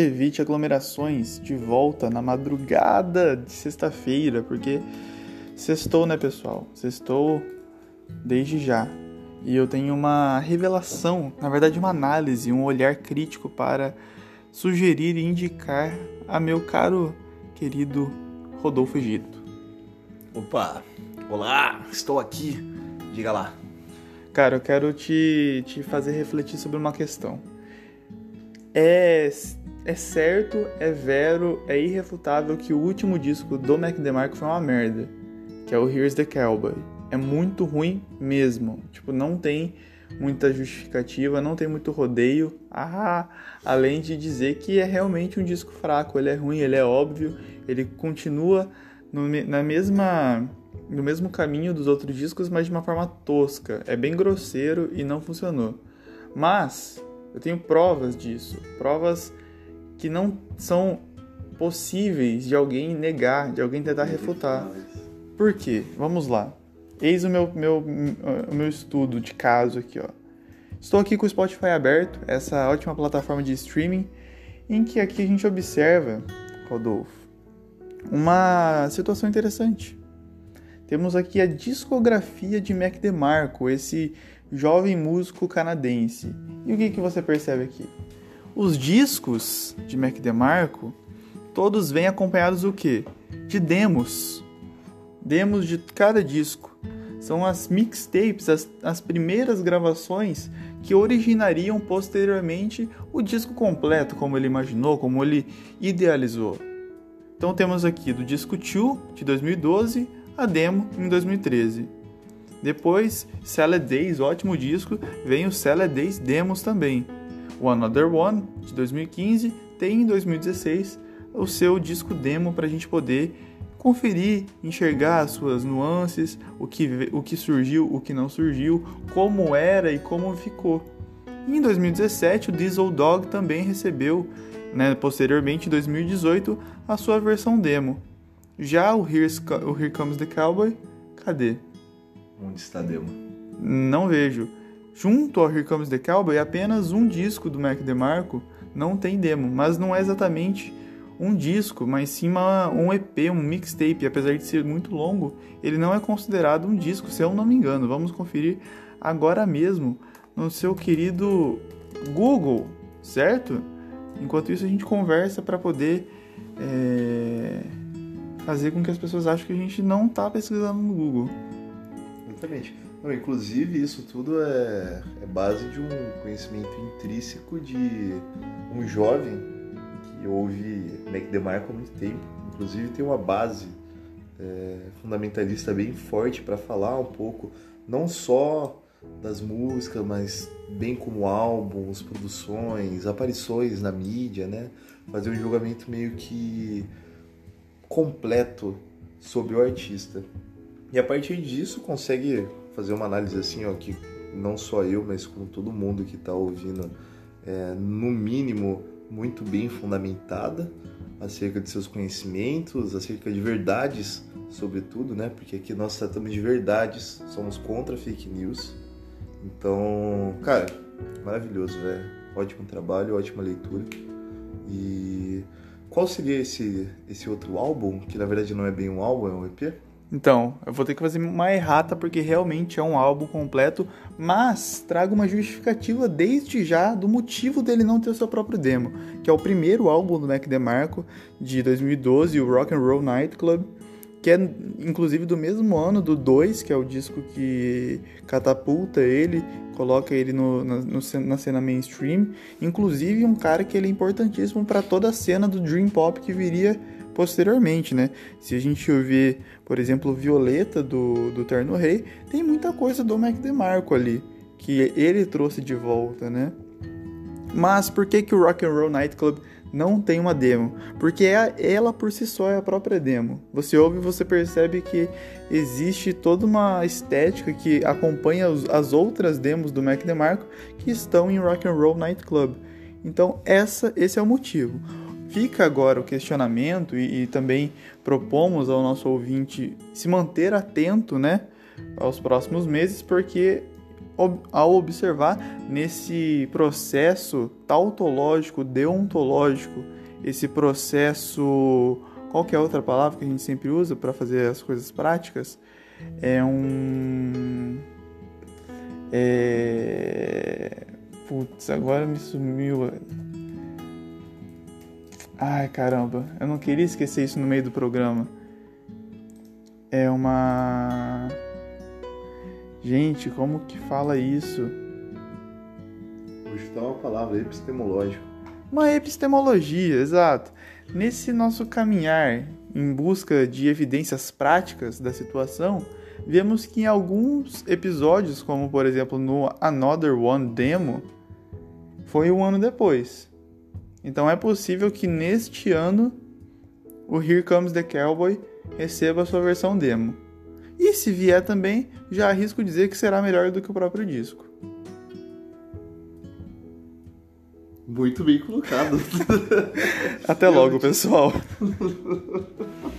evite aglomerações de volta na madrugada de sexta-feira, porque sextou, né, pessoal? Sextou desde já. E eu tenho uma revelação, na verdade, uma análise, um olhar crítico para sugerir e indicar a meu caro querido Rodolfo Egito. Opa! Olá, estou aqui. Diga lá. Cara, eu quero te, te fazer refletir sobre uma questão. É, é certo, é vero, é irrefutável que o último disco do Mac DeMarco foi uma merda, que é o Here's the Cowboy. É muito ruim mesmo. Tipo, não tem muita justificativa, não tem muito rodeio. Ah, além de dizer que é realmente um disco fraco, ele é ruim, ele é óbvio, ele continua no, na mesma no mesmo caminho dos outros discos, mas de uma forma tosca. É bem grosseiro e não funcionou. Mas eu tenho provas disso, provas que não são possíveis de alguém negar, de alguém tentar refutar. Por quê? Vamos lá. Eis o meu, meu, o meu estudo de caso aqui, ó. Estou aqui com o Spotify aberto, essa ótima plataforma de streaming, em que aqui a gente observa, Rodolfo, uma situação interessante. Temos aqui a discografia de Mac DeMarco, esse jovem músico canadense. E o que, que você percebe aqui? Os discos de Mac DeMarco, todos vêm acompanhados do quê? De demos. Demos de cada disco. São as mixtapes, as, as primeiras gravações que originariam posteriormente o disco completo, como ele imaginou, como ele idealizou. Então temos aqui do disco 2 de 2012 a demo em 2013. Depois, Salad Days, ótimo disco, vem o Salad Days Demos também. O Another One, de 2015, tem em 2016 o seu disco demo para a gente poder conferir, enxergar as suas nuances, o que, o que surgiu, o que não surgiu, como era e como ficou. E em 2017, o Diesel Dog também recebeu, né, posteriormente em 2018, a sua versão demo. Já o, Here's, o Here Comes the Cowboy, cadê? Onde está a demo? Não vejo. Junto ao Here Comes the Cowboy, apenas um disco do Mac DeMarco não tem demo, mas não é exatamente um disco, mas sim uma, um EP, um mixtape. Apesar de ser muito longo, ele não é considerado um disco, se eu não me engano. Vamos conferir agora mesmo no seu querido Google, certo? Enquanto isso, a gente conversa para poder. É fazer com que as pessoas achem que a gente não está pesquisando no Google. Exatamente. Não, inclusive, isso tudo é, é base de um conhecimento intrínseco de um jovem que ouve Mac DeMarco há muito tempo. Inclusive, tem uma base é, fundamentalista bem forte para falar um pouco, não só das músicas, mas bem como álbuns, produções, aparições na mídia, né? Fazer um julgamento meio que completo sobre o artista. E a partir disso consegue fazer uma análise assim, ó, que não só eu, mas como todo mundo que está ouvindo, é, no mínimo muito bem fundamentada acerca de seus conhecimentos, acerca de verdades, sobretudo, né? Porque aqui nós tratamos de verdades, somos contra fake news. Então, cara, maravilhoso, velho. Ótimo trabalho, ótima leitura. E qual seria esse, esse outro álbum, que na verdade não é bem um álbum, é um EP? Então, eu vou ter que fazer uma errata porque realmente é um álbum completo, mas trago uma justificativa desde já do motivo dele não ter o seu próprio demo, que é o primeiro álbum do Mac DeMarco de 2012, o Rock and Roll Nightclub, que é inclusive do mesmo ano do 2, que é o disco que catapulta ele, coloca ele no, na, no, na cena mainstream. Inclusive um cara que ele é importantíssimo para toda a cena do Dream Pop que viria posteriormente, né? Se a gente ouvir, por exemplo, Violeta do, do Terno Rei, tem muita coisa do Mac DeMarco ali, que ele trouxe de volta, né? Mas por que, que o Rock and Roll Nightclub não tem uma demo, porque é ela por si só é a própria demo. Você ouve e você percebe que existe toda uma estética que acompanha as outras demos do Mac DeMarco que estão em Rock and Roll Nightclub. Então essa, esse é o motivo. Fica agora o questionamento e, e também propomos ao nosso ouvinte se manter atento, né, aos próximos meses, porque ao observar nesse processo tautológico, deontológico, esse processo. Qual que é outra palavra que a gente sempre usa para fazer as coisas práticas? É um. É. Putz, agora me sumiu. Ai caramba, eu não queria esquecer isso no meio do programa. É uma. Gente, como que fala isso? Hoje tá uma palavra epistemológica. Uma epistemologia, exato. Nesse nosso caminhar em busca de evidências práticas da situação, vemos que em alguns episódios, como por exemplo no Another One Demo, foi um ano depois. Então é possível que neste ano o Here Comes the Cowboy receba a sua versão demo. E se vier também, já arrisco dizer que será melhor do que o próprio disco. Muito bem colocado. Até logo, pessoal.